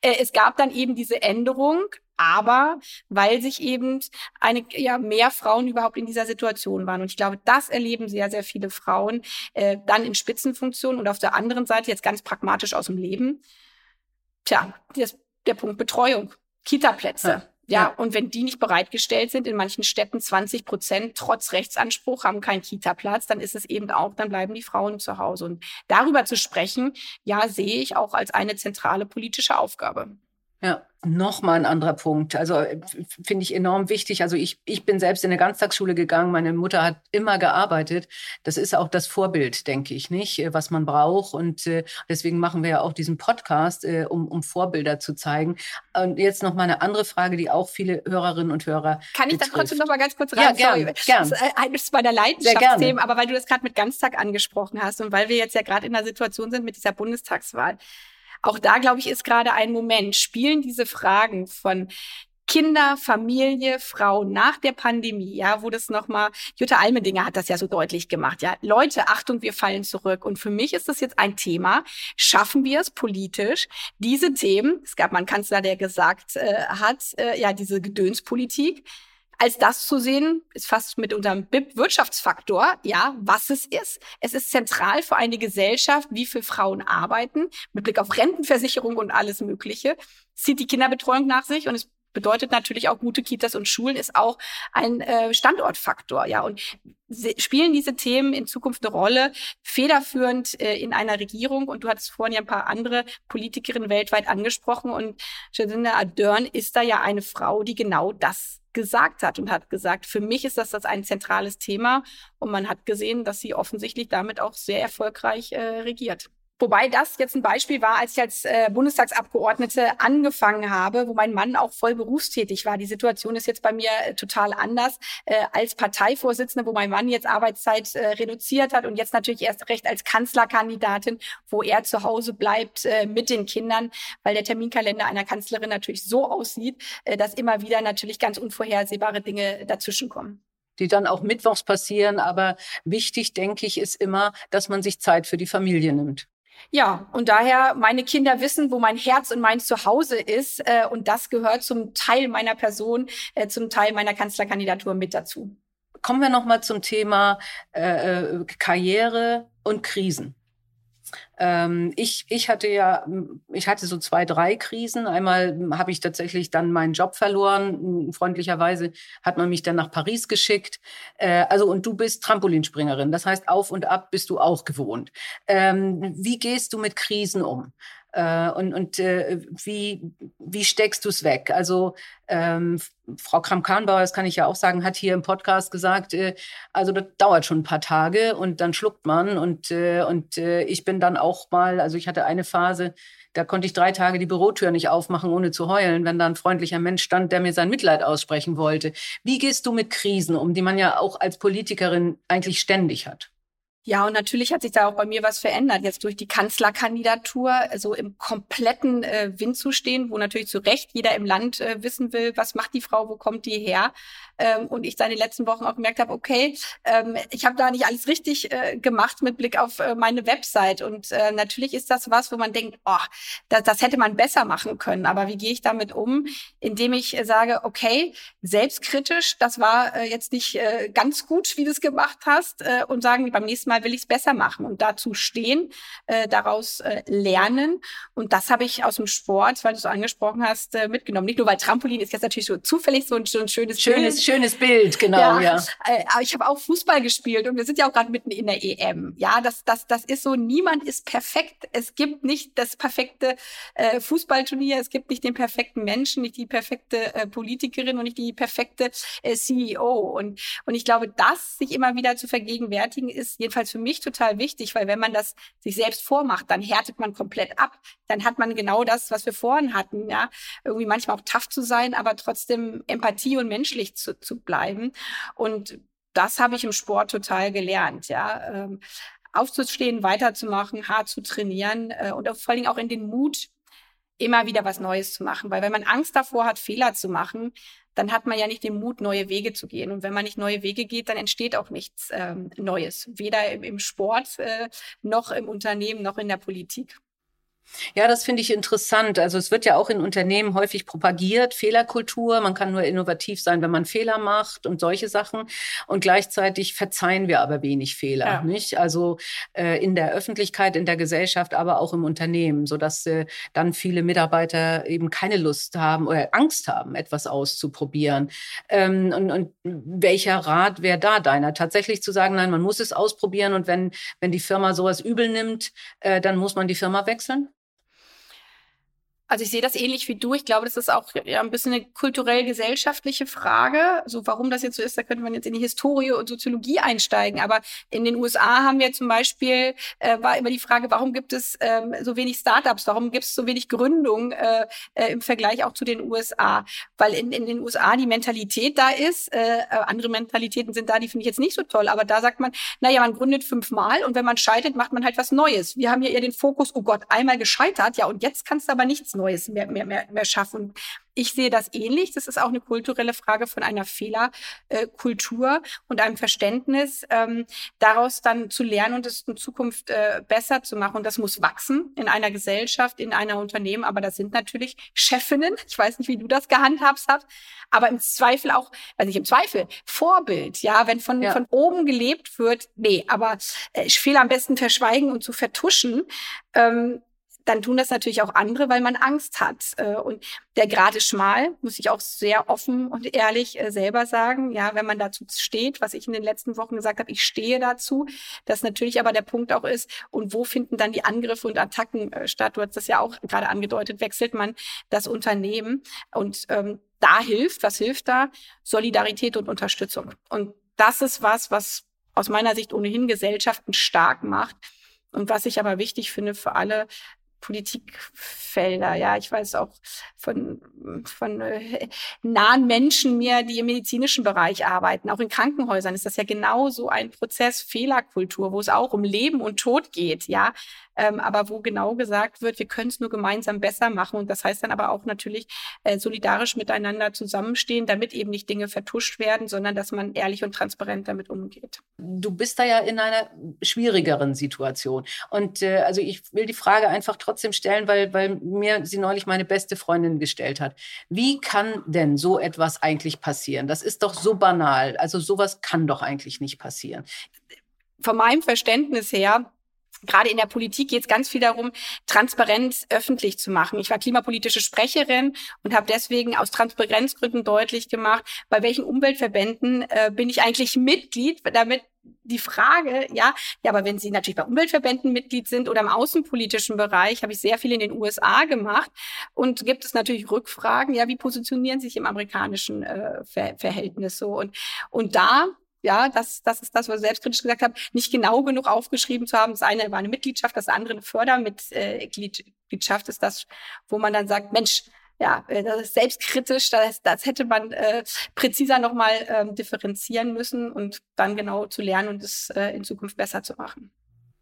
Äh, es gab dann eben diese Änderung, aber weil sich eben eine, ja, mehr Frauen überhaupt in dieser Situation waren. Und ich glaube, das erleben sehr, sehr viele Frauen äh, dann in Spitzenfunktionen und auf der anderen Seite jetzt ganz pragmatisch aus dem Leben. Tja, das, der Punkt Betreuung, Kita-Plätze. Ja. Ja, ja, und wenn die nicht bereitgestellt sind, in manchen Städten 20 Prozent trotz Rechtsanspruch haben keinen Kita-Platz, dann ist es eben auch, dann bleiben die Frauen zu Hause. Und darüber zu sprechen, ja, sehe ich auch als eine zentrale politische Aufgabe. Ja, nochmal ein anderer Punkt. Also äh, finde ich enorm wichtig. Also ich, ich bin selbst in eine Ganztagsschule gegangen. Meine Mutter hat immer gearbeitet. Das ist auch das Vorbild, denke ich, nicht, äh, was man braucht. Und äh, deswegen machen wir ja auch diesen Podcast, um, um Vorbilder zu zeigen. Und jetzt noch mal eine andere Frage, die auch viele Hörerinnen und Hörer Kann ich betrifft. da trotzdem noch mal ganz kurz rein? Ja, gern, gern. Das ist eines meiner Leidenschaftsthemen, aber weil du das gerade mit Ganztag angesprochen hast und weil wir jetzt ja gerade in einer Situation sind mit dieser Bundestagswahl auch da, glaube ich, ist gerade ein Moment. Spielen diese Fragen von Kinder, Familie, Frau nach der Pandemie, ja, wo das nochmal, Jutta Almendinger hat das ja so deutlich gemacht, ja. Leute, Achtung, wir fallen zurück. Und für mich ist das jetzt ein Thema. Schaffen wir es politisch, diese Themen, es gab mal einen Kanzler, der gesagt äh, hat, äh, ja, diese Gedönspolitik, als das zu sehen, ist fast mit unserem BIP Wirtschaftsfaktor, ja, was es ist. Es ist zentral für eine Gesellschaft, wie viele Frauen arbeiten, mit Blick auf Rentenversicherung und alles Mögliche, zieht die Kinderbetreuung nach sich und es bedeutet natürlich auch gute Kitas und Schulen ist auch ein äh, Standortfaktor, ja. Und spielen diese Themen in Zukunft eine Rolle, federführend äh, in einer Regierung? Und du hattest vorhin ja ein paar andere Politikerinnen weltweit angesprochen und Jacinda Ardern ist da ja eine Frau, die genau das gesagt hat und hat gesagt, für mich ist das, das ein zentrales Thema und man hat gesehen, dass sie offensichtlich damit auch sehr erfolgreich äh, regiert. Wobei das jetzt ein Beispiel war, als ich als äh, Bundestagsabgeordnete angefangen habe, wo mein Mann auch voll berufstätig war. Die Situation ist jetzt bei mir äh, total anders äh, als Parteivorsitzende, wo mein Mann jetzt Arbeitszeit äh, reduziert hat und jetzt natürlich erst recht als Kanzlerkandidatin, wo er zu Hause bleibt äh, mit den Kindern, weil der Terminkalender einer Kanzlerin natürlich so aussieht, äh, dass immer wieder natürlich ganz unvorhersehbare Dinge dazwischenkommen die dann auch mittwochs passieren. Aber wichtig, denke ich, ist immer, dass man sich Zeit für die Familie nimmt. Ja, und daher meine Kinder wissen, wo mein Herz und mein Zuhause ist. Äh, und das gehört zum Teil meiner Person, äh, zum Teil meiner Kanzlerkandidatur mit dazu. Kommen wir noch mal zum Thema äh, äh Karriere und Krisen. Ähm, ich, ich hatte ja, ich hatte so zwei, drei Krisen. Einmal habe ich tatsächlich dann meinen Job verloren. Freundlicherweise hat man mich dann nach Paris geschickt. Äh, also, und du bist Trampolinspringerin. Das heißt, auf und ab bist du auch gewohnt. Ähm, wie gehst du mit Krisen um? Äh, und und äh, wie, wie steckst du es weg? Also ähm, Frau Kram-Kahnbauer, das kann ich ja auch sagen, hat hier im Podcast gesagt, äh, also das dauert schon ein paar Tage und dann schluckt man und, äh, und äh, ich bin dann auch mal, also ich hatte eine Phase, da konnte ich drei Tage die Bürotür nicht aufmachen, ohne zu heulen, wenn da ein freundlicher Mensch stand, der mir sein Mitleid aussprechen wollte. Wie gehst du mit Krisen um, die man ja auch als Politikerin eigentlich ständig hat? Ja, und natürlich hat sich da auch bei mir was verändert. Jetzt durch die Kanzlerkandidatur, also im kompletten äh, Wind zu stehen, wo natürlich zu Recht jeder im Land äh, wissen will, was macht die Frau, wo kommt die her. Ähm, und ich da in den letzten Wochen auch gemerkt habe, okay, ähm, ich habe da nicht alles richtig äh, gemacht mit Blick auf äh, meine Website. Und äh, natürlich ist das was, wo man denkt, oh, das, das hätte man besser machen können. Aber wie gehe ich damit um? Indem ich äh, sage, okay, selbstkritisch, das war jetzt nicht ganz gut, wie du es gemacht hast. Und sagen, beim nächsten Mal will ich es besser machen. Und dazu stehen, äh, daraus äh, lernen. Und das habe ich aus dem Sport, weil du es angesprochen hast, äh, mitgenommen. Nicht nur, weil Trampolin ist jetzt natürlich so zufällig so ein, so ein schönes, schönes schönes Bild, genau, ja. ja. Äh, aber ich habe auch Fußball gespielt und wir sind ja auch gerade mitten in der EM. Ja, das, das, das ist so, niemand ist perfekt. Es gibt nicht das perfekte äh, Fußballturnier, es gibt nicht den perfekten Menschen, nicht die perfekte äh, Politikerin und nicht die perfekte äh, CEO. Und, und ich glaube, das sich immer wieder zu vergegenwärtigen, ist jedenfalls für mich total wichtig, weil wenn man das sich selbst vormacht, dann härtet man komplett ab. Dann hat man genau das, was wir vorhin hatten, ja, irgendwie manchmal auch tough zu sein, aber trotzdem Empathie und menschlich zu, zu bleiben. Und das habe ich im Sport total gelernt, ja. Ähm, aufzustehen, weiterzumachen, hart zu trainieren äh, und vor allen Dingen auch in den Mut, immer wieder was Neues zu machen. Weil wenn man Angst davor hat, Fehler zu machen, dann hat man ja nicht den Mut, neue Wege zu gehen. Und wenn man nicht neue Wege geht, dann entsteht auch nichts ähm, Neues. Weder im, im Sport äh, noch im Unternehmen noch in der Politik. Ja, das finde ich interessant. Also es wird ja auch in Unternehmen häufig propagiert, Fehlerkultur. Man kann nur innovativ sein, wenn man Fehler macht und solche Sachen. Und gleichzeitig verzeihen wir aber wenig Fehler, ja. nicht? Also äh, in der Öffentlichkeit, in der Gesellschaft, aber auch im Unternehmen, sodass äh, dann viele Mitarbeiter eben keine Lust haben oder Angst haben, etwas auszuprobieren. Ähm, und, und welcher Rat wäre da deiner? Tatsächlich zu sagen, nein, man muss es ausprobieren und wenn, wenn die Firma sowas übel nimmt, äh, dann muss man die Firma wechseln? Also ich sehe das ähnlich wie du. Ich glaube, das ist auch ja, ein bisschen eine kulturell-gesellschaftliche Frage. So, warum das jetzt so ist, da könnte man jetzt in die Historie und Soziologie einsteigen. Aber in den USA haben wir zum Beispiel, äh, war immer die Frage, warum gibt es ähm, so wenig Startups? Warum gibt es so wenig Gründung äh, äh, im Vergleich auch zu den USA? Weil in, in den USA die Mentalität da ist. Äh, äh, andere Mentalitäten sind da, die finde ich jetzt nicht so toll. Aber da sagt man, naja, man gründet fünfmal und wenn man scheitert, macht man halt was Neues. Wir haben hier eher den Fokus, oh Gott, einmal gescheitert, ja, und jetzt kannst du aber nichts Neues mehr, mehr, mehr, mehr schaffen. Ich sehe das ähnlich. Das ist auch eine kulturelle Frage von einer Fehlerkultur und einem Verständnis, ähm, daraus dann zu lernen und es in Zukunft äh, besser zu machen. Und das muss wachsen in einer Gesellschaft, in einer Unternehmen. Aber das sind natürlich Chefinnen. Ich weiß nicht, wie du das gehandhabt hast. Aber im Zweifel auch, also nicht im Zweifel, Vorbild. Ja, wenn von, ja. von oben gelebt wird, nee, aber äh, Fehler am besten verschweigen und zu vertuschen. Ähm, dann tun das natürlich auch andere, weil man Angst hat. Äh, und der Grad ist schmal, muss ich auch sehr offen und ehrlich äh, selber sagen. Ja, wenn man dazu steht, was ich in den letzten Wochen gesagt habe, ich stehe dazu. Das natürlich aber der Punkt auch ist, und wo finden dann die Angriffe und Attacken äh, statt? Du hast das ja auch gerade angedeutet, wechselt man das Unternehmen. Und ähm, da hilft, was hilft da? Solidarität und Unterstützung. Und das ist was, was aus meiner Sicht ohnehin Gesellschaften stark macht. Und was ich aber wichtig finde für alle, Politikfelder. Ja, ich weiß auch von, von äh, nahen Menschen mir, die im medizinischen Bereich arbeiten. Auch in Krankenhäusern ist das ja genau so ein Prozess Fehlerkultur, wo es auch um Leben und Tod geht. Ja, ähm, aber wo genau gesagt wird, wir können es nur gemeinsam besser machen. Und das heißt dann aber auch natürlich äh, solidarisch miteinander zusammenstehen, damit eben nicht Dinge vertuscht werden, sondern dass man ehrlich und transparent damit umgeht. Du bist da ja in einer schwierigeren Situation. Und äh, also ich will die Frage einfach trotzdem stellen, weil, weil mir sie neulich meine beste Freundin gestellt hat. Wie kann denn so etwas eigentlich passieren? Das ist doch so banal. Also sowas kann doch eigentlich nicht passieren. Von meinem Verständnis her gerade in der Politik geht es ganz viel darum, Transparenz öffentlich zu machen. Ich war klimapolitische Sprecherin und habe deswegen aus Transparenzgründen deutlich gemacht, bei welchen Umweltverbänden äh, bin ich eigentlich Mitglied, damit die Frage, ja, ja, aber wenn Sie natürlich bei Umweltverbänden Mitglied sind oder im außenpolitischen Bereich, habe ich sehr viel in den USA gemacht und gibt es natürlich Rückfragen, ja, wie positionieren Sie sich im amerikanischen äh, Ver Verhältnis so und und da ja, das, das ist das, was ich selbstkritisch gesagt habe, nicht genau genug aufgeschrieben zu haben. Das eine war eine Mitgliedschaft, das andere eine Fördermitgliedschaft ist das, wo man dann sagt, Mensch, ja, äh, das ist selbstkritisch, das, das hätte man äh, präziser nochmal ähm, differenzieren müssen und dann genau zu lernen und es äh, in Zukunft besser zu machen.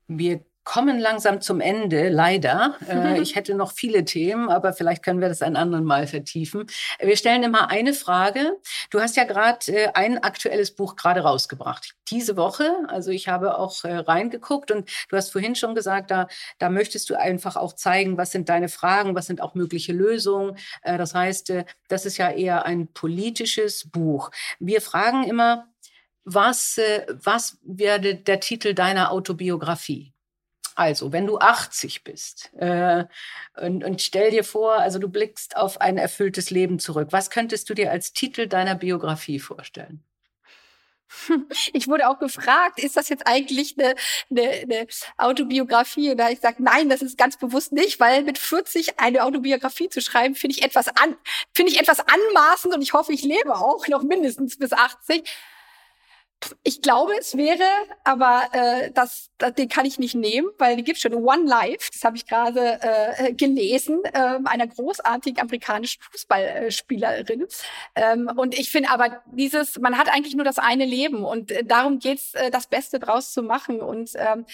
Wir kommen langsam zum Ende, leider. Äh, ich hätte noch viele Themen, aber vielleicht können wir das ein anderen Mal vertiefen. Wir stellen immer eine Frage. Du hast ja gerade äh, ein aktuelles Buch gerade rausgebracht. Diese Woche, also ich habe auch äh, reingeguckt und du hast vorhin schon gesagt, da, da möchtest du einfach auch zeigen, was sind deine Fragen, was sind auch mögliche Lösungen. Das heißt, das ist ja eher ein politisches Buch. Wir fragen immer, was, was werde der Titel deiner Autobiografie? Also, wenn du 80 bist äh, und, und stell dir vor, also du blickst auf ein erfülltes Leben zurück, was könntest du dir als Titel deiner Biografie vorstellen? Ich wurde auch gefragt, ist das jetzt eigentlich eine, eine, eine Autobiografie? Und da habe ich gesagt, nein, das ist ganz bewusst nicht, weil mit 40 eine Autobiografie zu schreiben, finde ich etwas an, finde ich etwas anmaßend und ich hoffe, ich lebe auch noch mindestens bis 80. Ich glaube, es wäre, aber äh, das, das, den kann ich nicht nehmen, weil die gibt schon One Life, das habe ich gerade äh, gelesen, äh, einer großartigen amerikanischen Fußballspielerin. Ähm, und ich finde aber dieses, man hat eigentlich nur das eine Leben und äh, darum geht's, äh, das Beste draus zu machen. Und ähm,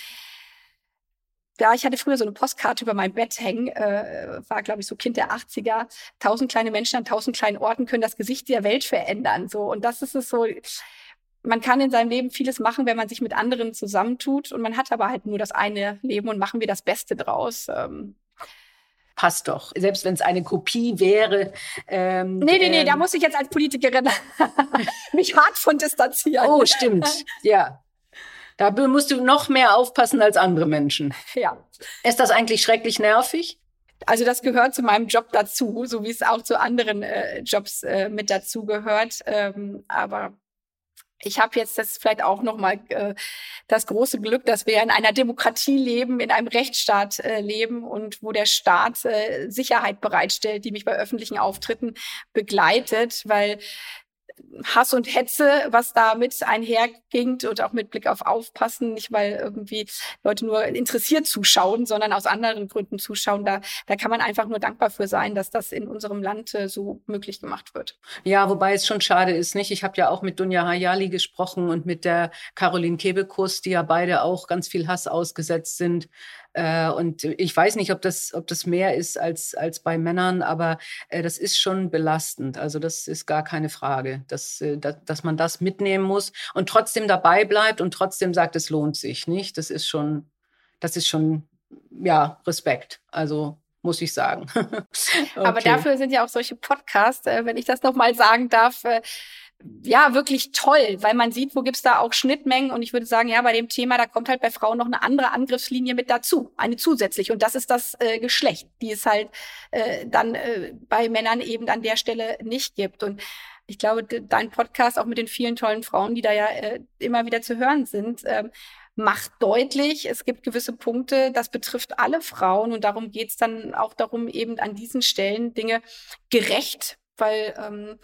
ja, ich hatte früher so eine Postkarte über mein Bett hängen, äh, war, glaube ich, so Kind der 80er. Tausend kleine Menschen an tausend kleinen Orten können das Gesicht der Welt verändern. So Und das ist es so man kann in seinem Leben vieles machen, wenn man sich mit anderen zusammentut. Und man hat aber halt nur das eine Leben und machen wir das Beste draus. Ähm, passt doch. Selbst wenn es eine Kopie wäre. Ähm, nee, nee, nee, ähm, da muss ich jetzt als Politikerin mich hart von distanzieren. Oh, stimmt. Ja. Da musst du noch mehr aufpassen als andere Menschen. Ja. Ist das eigentlich schrecklich nervig? Also das gehört zu meinem Job dazu, so wie es auch zu anderen äh, Jobs äh, mit dazu gehört. Ähm, aber ich habe jetzt das vielleicht auch noch mal äh, das große Glück, dass wir in einer Demokratie leben, in einem Rechtsstaat äh, leben und wo der Staat äh, Sicherheit bereitstellt, die mich bei öffentlichen Auftritten begleitet, weil Hass und Hetze, was damit einherging und auch mit Blick auf Aufpassen, nicht weil irgendwie Leute nur interessiert zuschauen, sondern aus anderen Gründen zuschauen. Da, da kann man einfach nur dankbar für sein, dass das in unserem Land äh, so möglich gemacht wird. Ja, wobei es schon schade ist, nicht? Ich habe ja auch mit Dunja Hayali gesprochen und mit der Caroline Kebekus, die ja beide auch ganz viel Hass ausgesetzt sind. Äh, und ich weiß nicht, ob das, ob das mehr ist als, als bei Männern, aber äh, das ist schon belastend. Also das ist gar keine Frage, dass, äh, dass, dass man das mitnehmen muss und trotzdem dabei bleibt und trotzdem sagt, es lohnt sich, nicht? Das ist schon, das ist schon, ja, Respekt. Also muss ich sagen. okay. Aber dafür sind ja auch solche Podcasts, wenn ich das nochmal sagen darf, ja, wirklich toll, weil man sieht, wo gibt's da auch Schnittmengen. Und ich würde sagen, ja, bei dem Thema, da kommt halt bei Frauen noch eine andere Angriffslinie mit dazu, eine zusätzliche. Und das ist das äh, Geschlecht, die es halt äh, dann äh, bei Männern eben an der Stelle nicht gibt. Und ich glaube, dein Podcast, auch mit den vielen tollen Frauen, die da ja äh, immer wieder zu hören sind, äh, macht deutlich, es gibt gewisse Punkte, das betrifft alle Frauen. Und darum geht's dann auch darum, eben an diesen Stellen Dinge gerecht weil ähm,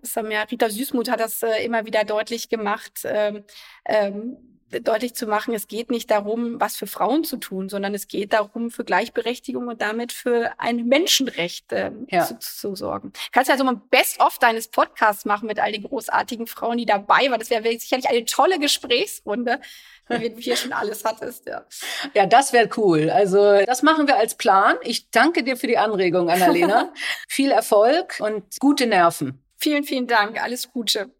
das haben ja Rita Süßmuth hat das äh, immer wieder deutlich gemacht, ähm, ähm, deutlich zu machen, es geht nicht darum, was für Frauen zu tun, sondern es geht darum, für Gleichberechtigung und damit für ein Menschenrecht ähm, ja. zu, zu, sorgen. Kannst du also mal Best-of deines Podcasts machen mit all den großartigen Frauen, die dabei waren. Das wäre sicherlich eine tolle Gesprächsrunde, wie du hier schon alles hattest. Ja, ja das wäre cool. Also das machen wir als Plan. Ich danke dir für die Anregung, Annalena. Viel Erfolg und gute Nerven. Vielen, vielen Dank. Alles Gute.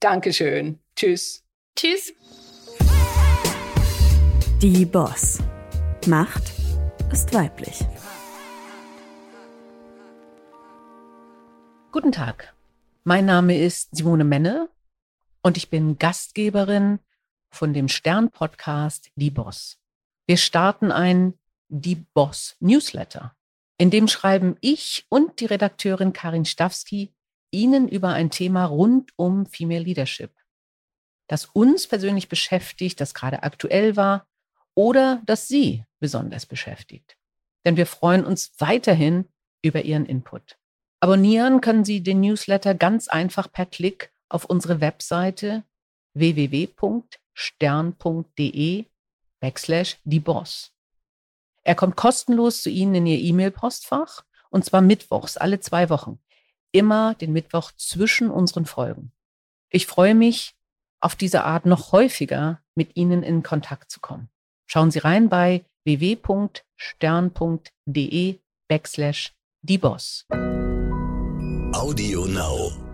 Dankeschön. Tschüss. Tschüss. Die Boss. Macht ist weiblich. Guten Tag. Mein Name ist Simone Menne und ich bin Gastgeberin von dem Stern-Podcast Die Boss. Wir starten ein Die Boss Newsletter. In dem schreiben ich und die Redakteurin Karin Stawski Ihnen über ein Thema rund um Female Leadership. das uns persönlich beschäftigt, das gerade aktuell war oder das Sie besonders beschäftigt. Denn wir freuen uns weiterhin über Ihren Input. Abonnieren können Sie den Newsletter ganz einfach per Klick auf unsere Webseite www.stern.de backslash die Boss. Er kommt kostenlos zu Ihnen in Ihr E-Mail-Postfach und zwar mittwochs, alle zwei Wochen. Immer den Mittwoch zwischen unseren Folgen. Ich freue mich, auf diese Art noch häufiger mit Ihnen in Kontakt zu kommen. Schauen Sie rein bei www.stern.de backslash die Boss. Audio Now.